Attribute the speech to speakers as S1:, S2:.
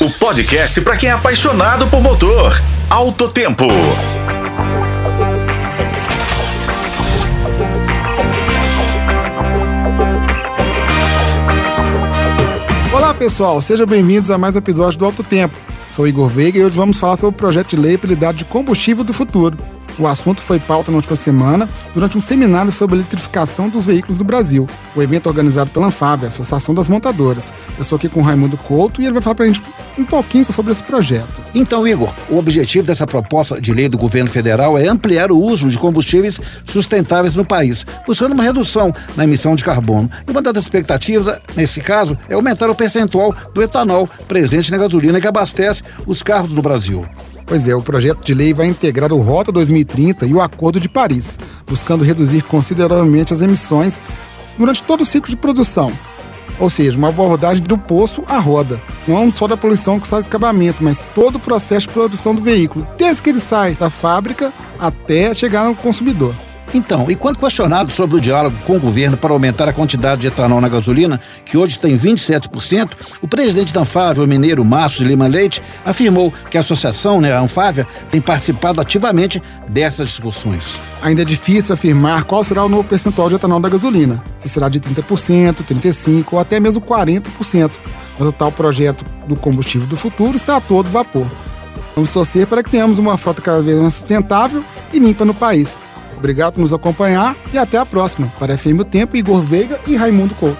S1: o podcast para quem é apaixonado por motor. Alto Tempo.
S2: Olá pessoal, sejam bem-vindos a mais um episódio do Alto Tempo. Sou Igor Veiga e hoje vamos falar sobre o projeto de lei apelidado de combustível do futuro. O assunto foi pauta na última semana durante um seminário sobre a eletrificação dos veículos do Brasil. O evento organizado pela Anfab, a Associação das Montadoras. Eu estou aqui com o Raimundo Couto e ele vai falar para a gente um pouquinho sobre esse projeto.
S3: Então, Igor, o objetivo dessa proposta de lei do governo federal é ampliar o uso de combustíveis sustentáveis no país, buscando uma redução na emissão de carbono. E uma das expectativas, nesse caso, é aumentar o percentual do etanol presente na gasolina que abastece os carros do Brasil.
S2: Pois é, o projeto de lei vai integrar o Rota 2030 e o Acordo de Paris, buscando reduzir consideravelmente as emissões durante todo o ciclo de produção. Ou seja, uma abordagem do poço à roda. Não só da poluição que sai do escapamento, mas todo o processo de produção do veículo, desde que ele sai da fábrica até chegar no consumidor.
S3: Então, e quando questionado sobre o diálogo com o governo para aumentar a quantidade de etanol na gasolina, que hoje tem 27%, o presidente da Anfávia, o mineiro Márcio de Lima Leite, afirmou que a associação, né, a Anfávia, tem participado ativamente dessas discussões.
S2: Ainda é difícil afirmar qual será o novo percentual de etanol da gasolina, se será de 30%, 35% ou até mesmo 40%, mas o tal projeto do combustível do futuro está a todo vapor. Vamos torcer para que tenhamos uma frota cada vez mais sustentável e limpa no país. Obrigado por nos acompanhar e até a próxima. Para FM o Tempo, Igor Veiga e Raimundo Couto.